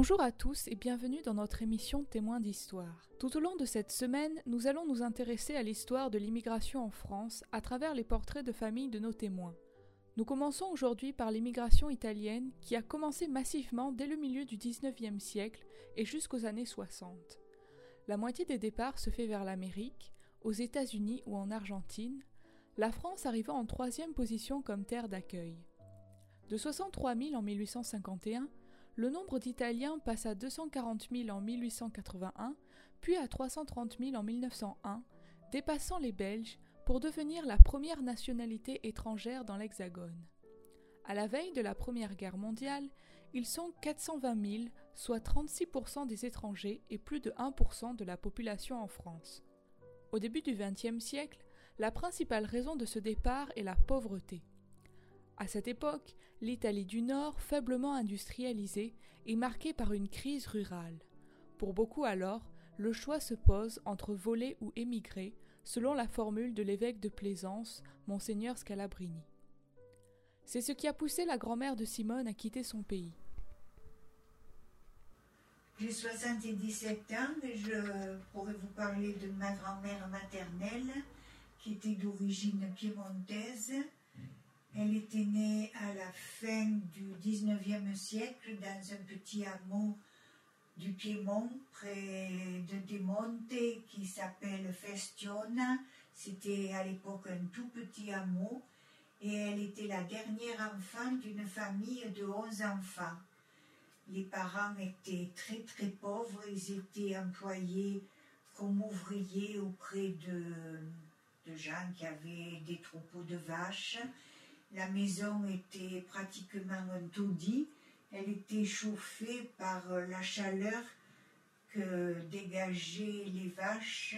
Bonjour à tous et bienvenue dans notre émission Témoins d'Histoire. Tout au long de cette semaine, nous allons nous intéresser à l'histoire de l'immigration en France à travers les portraits de famille de nos témoins. Nous commençons aujourd'hui par l'immigration italienne qui a commencé massivement dès le milieu du 19e siècle et jusqu'aux années 60. La moitié des départs se fait vers l'Amérique, aux États-Unis ou en Argentine, la France arrivant en troisième position comme terre d'accueil. De 63 000 en 1851, le nombre d'Italiens passe à 240 000 en 1881, puis à 330 000 en 1901, dépassant les Belges pour devenir la première nationalité étrangère dans l'Hexagone. À la veille de la Première Guerre mondiale, ils sont 420 000, soit 36% des étrangers et plus de 1% de la population en France. Au début du XXe siècle, la principale raison de ce départ est la pauvreté. À cette époque, l'Italie du Nord, faiblement industrialisée, est marquée par une crise rurale. Pour beaucoup alors, le choix se pose entre voler ou émigrer, selon la formule de l'évêque de Plaisance, monseigneur Scalabrini. C'est ce qui a poussé la grand-mère de Simone à quitter son pays. J'ai 77 ans et je pourrais vous parler de ma grand-mère maternelle qui était d'origine piémontaise elle était née à la fin du 19e siècle dans un petit hameau du Piémont près de Demonte qui s'appelle Festiona. C'était à l'époque un tout petit hameau et elle était la dernière enfant d'une famille de 11 enfants. Les parents étaient très très pauvres, ils étaient employés comme ouvriers auprès de, de gens qui avaient des troupeaux de vaches la maison était pratiquement un taudis. Elle était chauffée par euh, la chaleur que dégageaient les vaches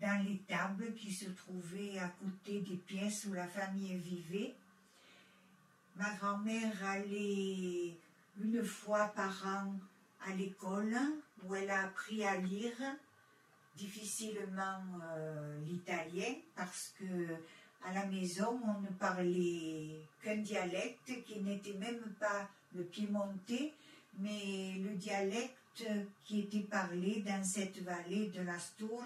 dans les tables qui se trouvaient à côté des pièces où la famille vivait. Ma grand-mère allait une fois par an à l'école où elle a appris à lire difficilement euh, l'italien parce que à la maison, on ne parlait qu'un dialecte qui n'était même pas le piémontais, mais le dialecte qui était parlé dans cette vallée de l'Astour,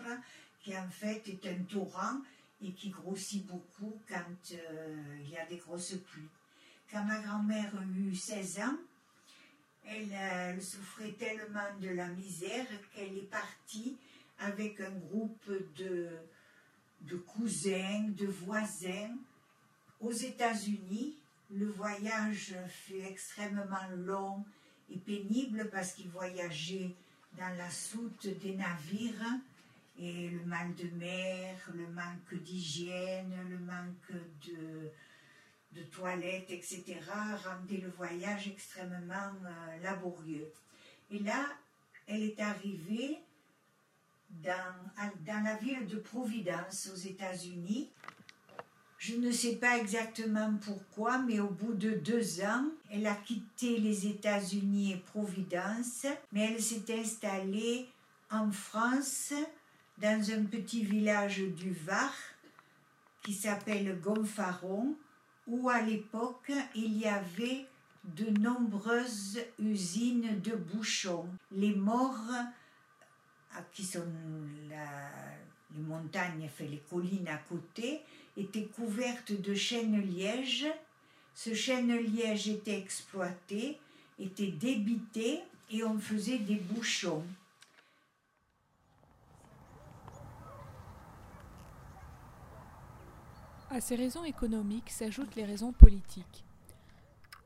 qui en fait est un torrent et qui grossit beaucoup quand euh, il y a des grosses pluies. Quand ma grand-mère eut 16 ans, elle, elle, souffrait tellement de la misère qu'elle est partie avec un groupe de de cousins, de voisins. Aux États-Unis, le voyage fut extrêmement long et pénible parce qu'ils voyageaient dans la soute des navires et le mal de mer, le manque d'hygiène, le manque de, de toilettes, etc., rendaient le voyage extrêmement euh, laborieux. Et là, elle est arrivée dans, la ville de Providence aux États-Unis. Je ne sais pas exactement pourquoi, mais au bout de deux ans, elle a quitté les États-Unis et Providence, mais elle s'est installée en France, dans un petit village du Var qui s'appelle Gonfaron, où à l'époque il y avait de nombreuses usines de bouchons. Les morts qui sont les montagnes, fait les collines à côté, étaient couvertes de chêne-liège. Ce chêne-liège était exploité, était débité et on faisait des bouchons. À ces raisons économiques s'ajoutent les raisons politiques.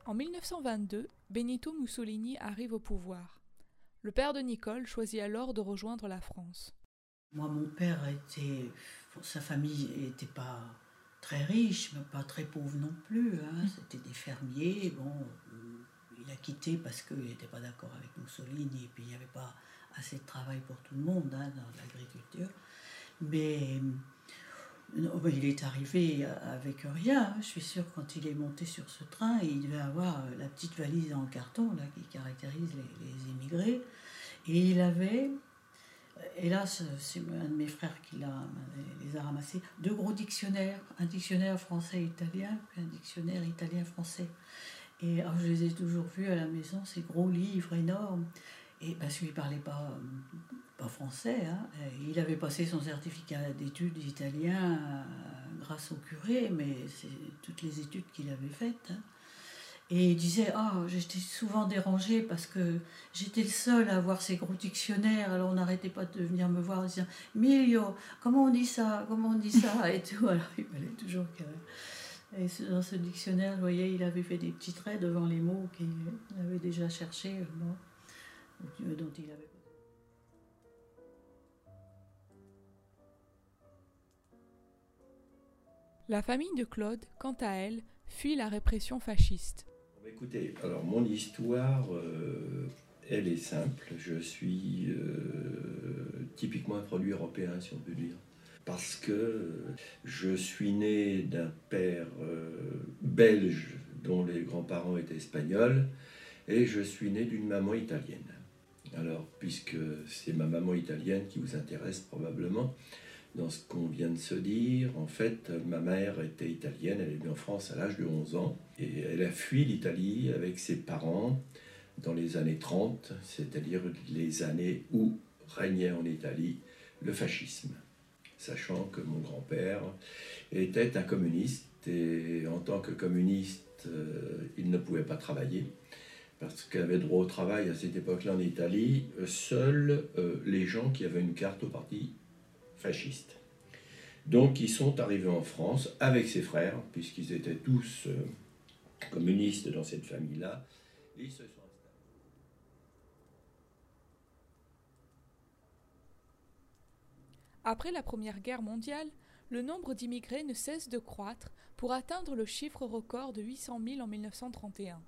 En 1922, Benito Mussolini arrive au pouvoir. Le père de Nicole choisit alors de rejoindre la France. Moi, mon père était. Sa famille n'était pas très riche, mais pas très pauvre non plus. Hein. Mmh. C'était des fermiers. Bon, euh, il a quitté parce qu'il n'était pas d'accord avec Mussolini et puis il n'y avait pas assez de travail pour tout le monde hein, dans l'agriculture. Mais il est arrivé avec rien. Je suis sûre quand il est monté sur ce train, il devait avoir euh, la petite valise en carton là, qui caractérise les, immigrés. Et il avait, là c'est un de mes frères qui les a ramassés, deux gros dictionnaires, un dictionnaire français-italien, puis un dictionnaire italien-français. Et je les ai toujours vus à la maison, ces gros livres énormes. Et parce qu'il ne parlait pas, pas français, hein. il avait passé son certificat d'études italien euh, grâce au curé, mais c'est toutes les études qu'il avait faites. Hein. Et il disait Ah, j'étais souvent dérangé parce que j'étais le seul à avoir ces gros dictionnaires. Alors on n'arrêtait pas de venir me voir en disant Milio, comment on dit ça Comment on dit ça? Et tout. Alors il fallait toujours que. Et dans ce dictionnaire, vous voyez, il avait fait des petits traits devant les mots qu'il avait déjà cherchés, bon, dont il avait La famille de Claude, quant à elle, fuit la répression fasciste. Écoutez, alors mon histoire, euh, elle est simple. Je suis euh, typiquement un produit européen, si on peut dire. Parce que je suis né d'un père euh, belge dont les grands-parents étaient espagnols et je suis né d'une maman italienne. Alors, puisque c'est ma maman italienne qui vous intéresse probablement, dans ce qu'on vient de se dire. En fait, ma mère était italienne, elle est venue en France à l'âge de 11 ans et elle a fui l'Italie avec ses parents dans les années 30, c'est-à-dire les années où régnait en Italie le fascisme. Sachant que mon grand-père était un communiste et en tant que communiste, euh, il ne pouvait pas travailler parce qu'il avait droit au travail à cette époque-là en Italie, seuls euh, les gens qui avaient une carte au parti Donc ils sont arrivés en France avec ses frères, puisqu'ils étaient tous euh, communistes dans cette famille-là, Après la Première Guerre mondiale, le nombre d'immigrés ne cesse de croître pour atteindre le chiffre record de 800 000 en 1931.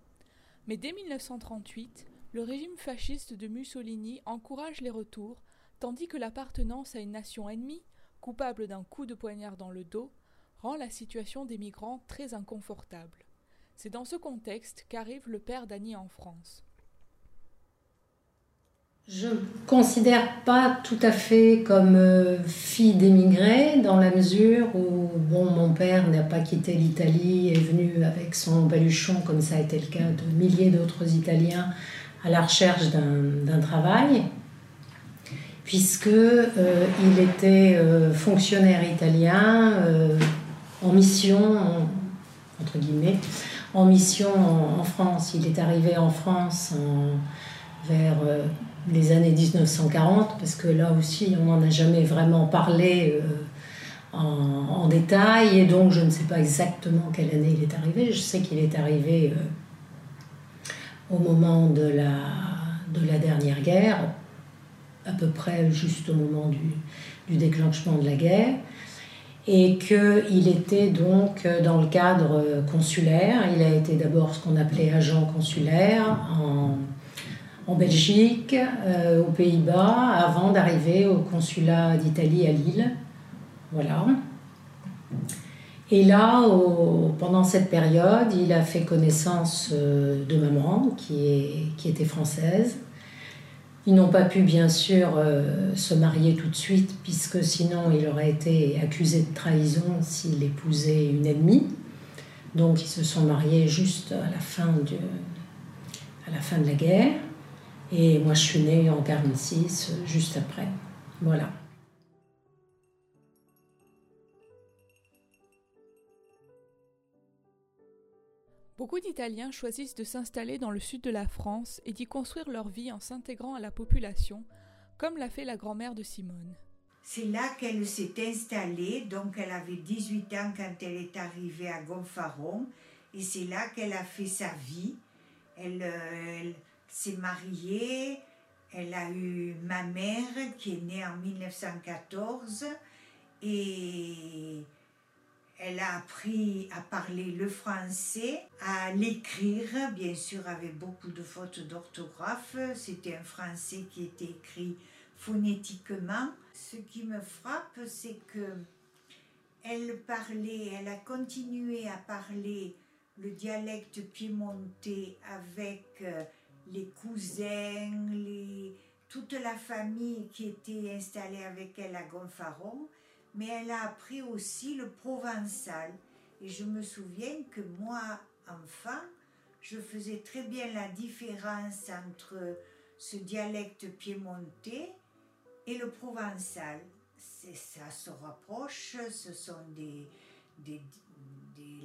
Mais dès 1938, le régime fasciste de Mussolini encourage les retours tandis que l'appartenance à une nation ennemie, coupable d'un coup de poignard dans le dos, rend la situation des migrants très inconfortable. C'est dans ce contexte qu'arrive le père d'Annie en France. Je ne considère pas tout à fait comme euh, fille d'émigrés dans la mesure où bon, mon père n'a pas quitté l'Italie, est venu avec son baluchon, comme ça a été le cas de milliers d'autres Italiens, à la recherche d'un travail puisque euh, il était euh, fonctionnaire italien euh, en mission, entre guillemets, en mission en, France. Il est arrivé en France vers les années 1940, parce que là aussi, on n'en a jamais vraiment parlé en, en, détail, et donc je ne sais pas exactement quelle année il est arrivé. Je sais qu'il est arrivé au moment de la, de la dernière guerre, à peu près juste au moment du, déclenchement de la guerre, et qu'il était donc dans le cadre consulaire. Il a été d'abord ce qu'on appelait agent consulaire en, Belgique, euh, aux Pays-Bas, avant d'arriver au consulat d'Italie à Lille. Voilà. Et là, pendant cette période, il a fait connaissance euh, de maman, qui, est, qui était française, ils n'ont pas pu bien sûr euh, se marier tout de suite puisque sinon il aurait été accusé de trahison s'il épousait une ennemie. Donc ils se sont mariés juste à la fin de, à la, fin de la guerre. Et moi je suis née en 46, juste après. Voilà. Beaucoup d'Italiens choisissent de s'installer dans le sud de la France et d'y construire leur vie en s'intégrant à la population, comme l'a fait la grand-mère de Simone. C'est là qu'elle s'est installée, donc elle avait 18 ans quand elle est arrivée à Gonfaron, et c'est là qu'elle a fait sa vie. Elle, euh, elle s'est mariée, elle a eu ma mère qui est née en 1914, et elle a appris à parler le français, à l'écrire, bien sûr avec beaucoup de fautes d'orthographe. C'était un français qui était écrit phonétiquement. Ce qui me frappe, c'est que elle parlait, elle a continué à parler le dialecte piémontais avec euh, les cousins, toute la famille qui était installée avec elle à Gonfaron mais elle a appris aussi le provençal. Et je me souviens que moi, enfant, je faisais très bien la différence entre ce dialecte piémontais et le provençal. Ça se rapproche, ce sont des, des,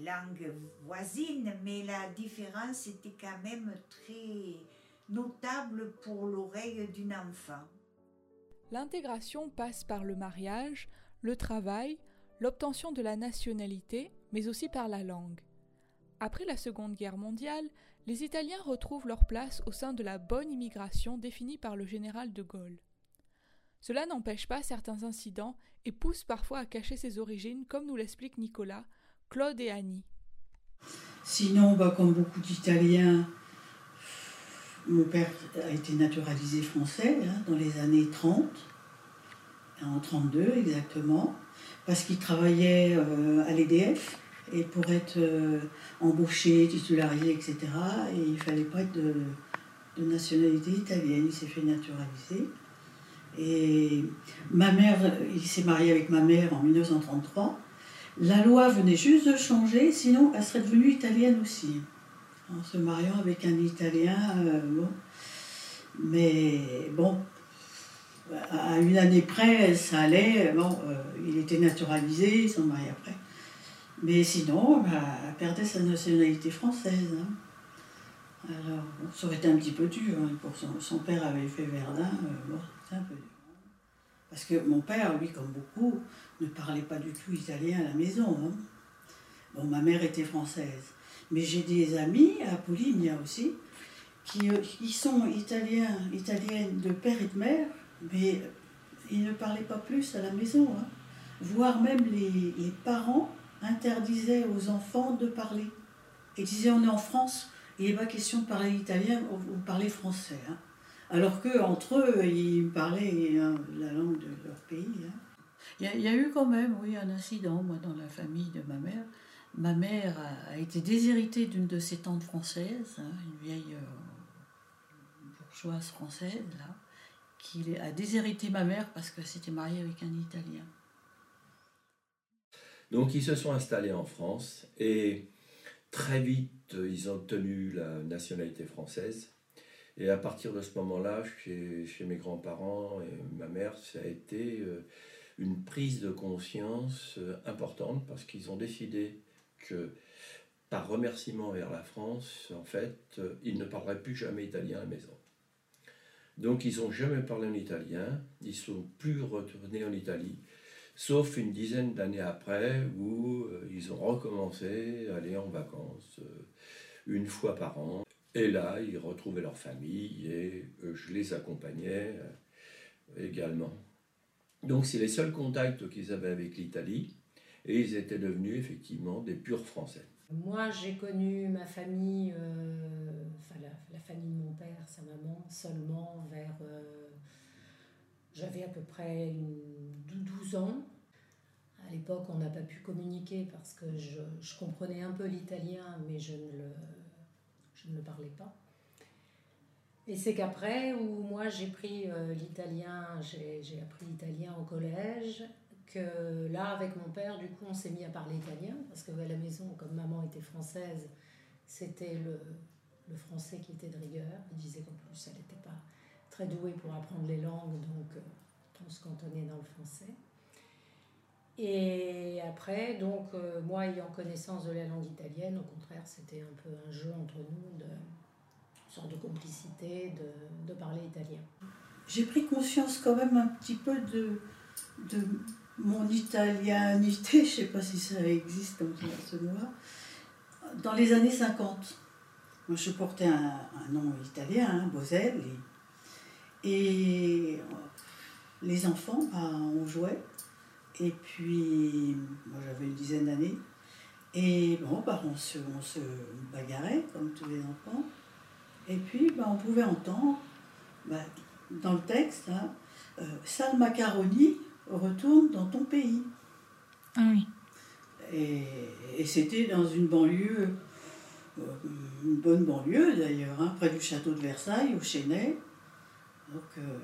langues voisines, mais la différence était quand même très notable pour l'oreille d'un enfant. L'intégration passe par le mariage, le travail, l'obtention de la nationalité, mais aussi par la langue. Après la Seconde Guerre mondiale, les Italiens retrouvent leur place au sein de la bonne immigration définie par le général de Gaulle. Cela n'empêche pas certains incidents et pousse parfois à cacher ses origines, comme nous l'expliquent Nicolas, Claude et Annie. Sinon, bah, comme beaucoup d'Italiens, mon père a été naturalisé français hein, dans les années 30, en 32 exactement, parce qu'il travaillait euh, à l'EDF et pour être euh, embauché, titularisé, etc., et il ne fallait pas être de, nationalité italienne. Il s'est fait naturaliser. Et ma mère, il s'est marié avec ma mère en 1933. La loi venait juste de changer, sinon elle serait devenue italienne aussi. En se mariant avec un Italien, euh, bon. Mais bon, à une année près, ça allait. Bon, euh, il était naturalisé, ils sont mariés après. Mais sinon, bah, elle perdait sa nationalité française. Hein. Alors, ça aurait été un petit peu dur. Hein, pour son, père avait fait Verdun, euh, bon, c'était un peu dur. Parce que mon père, lui, comme beaucoup, ne parlait pas du tout italien à la maison. Hein. Bon, ma mère était française. Mais j'ai des amis, à Pouligny aussi, qui, euh, qui sont italiens, italiennes de père et de mère, mais ils ne parlaient pas plus à la maison. Voire même les, parents interdisait aux enfants de parler. Et disait on est en France, il n'est pas question de parler italien ou parler français. Hein. Alors qu'entre eux, ils parlaient hein, la langue de leur pays. Hein. Il, y a, eu quand même, oui, un incident, moi, dans la famille de ma mère. Ma mère a, été déshéritée d'une de ses tantes françaises, une vieille euh, bourgeoise française, là, qui a déshérité ma mère parce qu'elle s'était mariée avec un Italien. Donc ils se sont installés en France et très vite ils ont obtenu la nationalité française. Et à partir de ce moment-là, chez, chez, mes grands-parents et ma mère, ça a été euh, une prise de conscience euh, importante parce qu'ils ont décidé que par remerciement vers la France, en fait, euh, ils ne parleraient plus jamais italien à la maison. Donc ils n'ont jamais parlé en italien, ils sont plus retournés en Italie sauf une dizaine d'années après où euh, ils ont recommencé à aller en vacances euh, une fois par an. Et là, ils retrouvaient leur famille et euh, je les accompagnais également. Donc c'est les seuls contacts qu'ils avaient avec l'Italie et ils étaient devenus effectivement des purs Français. Moi, j'ai connu ma famille, enfin la, famille de mon père, sa maman, seulement vers j'avais à peu près 12 ans. À l'époque, on n'a pas pu communiquer parce que je, je comprenais un peu l'italien, mais je ne, le, je ne le parlais pas. Et c'est qu'après, où moi j'ai pris euh, l'italien, j'ai appris l'italien au collège, que là, avec mon père, du coup, on s'est mis à parler italien, parce qu'à la maison, comme maman était française, c'était le, français qui était de rigueur. Il disait qu'en plus, elle n'était pas très douée pour apprendre les langues, donc euh, on se cantonnait dans le français. Et après, donc, euh, moi ayant connaissance de la langue italienne, au contraire, c'était un peu un jeu entre nous, de, une sorte de complicité, de, de parler italien. J'ai pris conscience quand même un petit peu de, de mon italianité, je ne sais pas si ça existe comme ce mot-là, dans les années 50. Moi, je portais un, nom italien, hein. Et les enfants, ben, on jouait. Et puis, moi j'avais une dizaine d'années. Et bon, ben, on, se, on bagarrait comme tous les enfants. Et puis, ben, on pouvait entendre dans le texte, hein, euh, Sale macaroni retourne dans ton pays. Ah oui. Et, et c'était dans une banlieue, euh, une bonne banlieue d'ailleurs, hein, près du château de Versailles, au Chênay. Donc euh,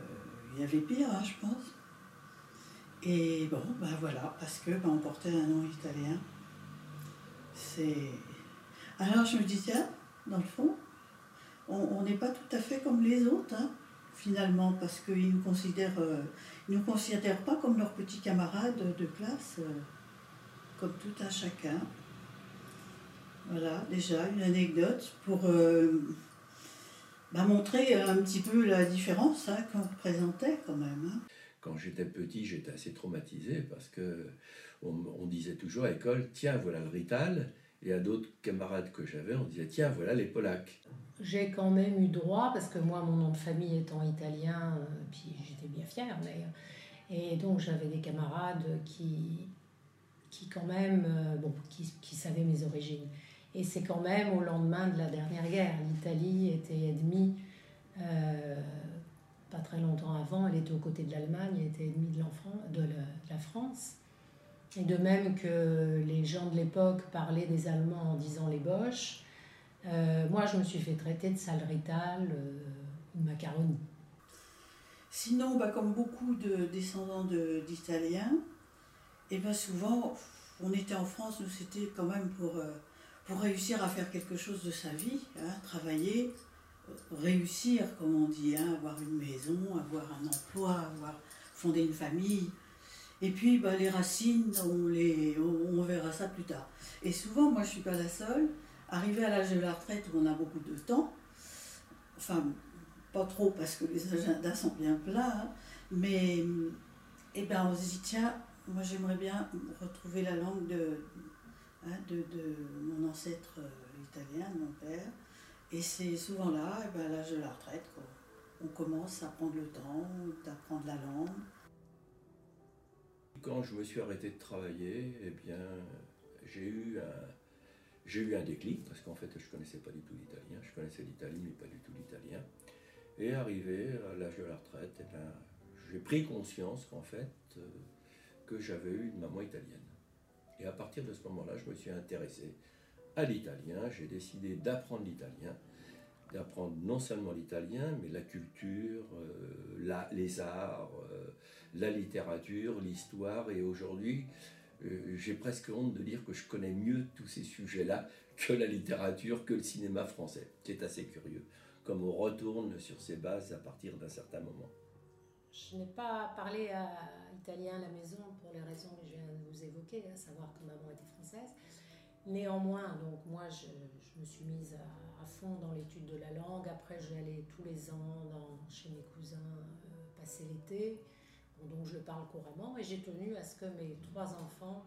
il y avait pire, hein, je pense. Et bon, ben voilà, parce que ben, on portait un nom italien. C'est. Alors je me dis, tiens, dans le fond. On n'est pas tout à fait comme les autres, hein, finalement, parce qu'ils nous considèrent, euh, nous considèrent pas comme leurs petits camarades de classe, euh, comme tout un chacun. Voilà, déjà une anecdote pour euh, bah, montrer un petit peu la différence hein, qu'on représentait quand même. Hein. Quand j'étais petit, j'étais assez traumatisé parce que on, disait toujours à l'école, tiens, voilà le Rital, et à d'autres camarades que j'avais, on disait, tiens, voilà les Polacs. J'ai quand même eu droit, parce que moi, mon nom de famille étant italien, euh, puis j'étais bien fière d'ailleurs, et donc j'avais des camarades qui, qui quand même, euh, bon, qui, qui savaient mes origines. Et c'est quand même au lendemain de la dernière guerre. L'Italie était ennemie, euh, pas très longtemps avant, elle était aux côtés de l'Allemagne, elle était ennemie de, de, la, France. Et de même que les gens de l'époque parlaient des Allemands en disant les Boches, euh, moi je me suis fait traiter de salrital euh, ou de macaroni. Sinon, bah, comme beaucoup de descendants d'Italiens, et eh ben souvent, on était en France, nous c'était quand même pour pour réussir à faire quelque chose de sa vie, hein, travailler, réussir, comme on dit, hein, avoir une maison, avoir un emploi, avoir fondé une famille. Et puis bah, les racines, on, les, on, verra ça plus tard. Et souvent, moi je ne suis pas la seule, arrivé à l'âge de la retraite où on a beaucoup de temps, enfin pas trop parce que les agendas sont bien pleins, hein, mais eh ben, on se dit tiens, moi j'aimerais bien retrouver la langue de, Hein, de, de, mon ancêtre euh, italien, de mon père. Et c'est souvent là, et ben, à l'âge de la retraite, qu'on commence à prendre le temps d'apprendre la langue. Quand je me suis arrêté de travailler, eh bien, j'ai eu un, j'ai déclic, parce qu'en fait, je ne connaissais pas du tout l'italien. Je connaissais l'Italie, mais pas du tout l'italien. Et arrivé à l'âge de la retraite, eh bien, j'ai pris conscience qu'en fait, euh, que j'avais eu une maman italienne. Et à partir de ce moment-là, je me suis intéressé à l'italien. J'ai décidé d'apprendre l'italien, d'apprendre non seulement l'italien, mais la culture, euh, les arts, euh, la littérature, l'histoire. Et aujourd'hui, euh, j'ai presque honte de dire que je connais mieux tous ces sujets-là que la littérature, que le cinéma français. C'est assez curieux, comme on retourne sur ses bases à partir d'un certain moment. Je n'ai pas parlé à italien à la maison pour les raisons que je viens de vous évoquer, à savoir que maman était française. Néanmoins, donc moi, je, me suis mise à, fond dans l'étude de la langue. Après, je vais aller tous les ans chez mes cousins euh, passer l'été. donc, je parle couramment et j'ai tenu à ce que mes trois enfants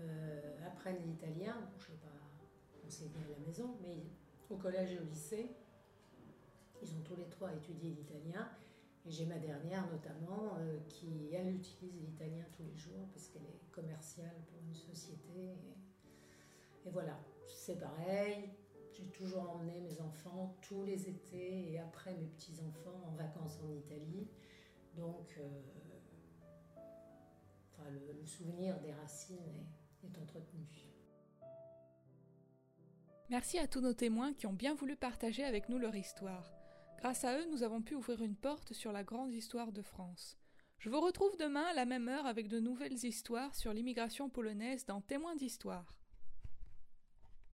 euh, apprennent l'italien. Je ne l'ai pas enseigné à la maison, mais au collège et au lycée, ils ont tous les trois étudié l'italien. Et j'ai ma dernière notamment euh, qui, elle, utilise l'italien tous les jours parce qu'elle est commerciale pour une société. Voilà, c'est pareil. J'ai toujours emmené mes enfants tous les étés et après mes petits-enfants en vacances en Italie. Donc, euh, le, souvenir des racines est, est entretenu. Merci à tous nos témoins qui ont bien voulu partager avec nous leur histoire. Grâce à eux, nous avons pu ouvrir une porte sur la grande histoire de France. Je vous retrouve demain à la même heure avec de nouvelles histoires sur l'immigration polonaise dans Témoins d'histoire.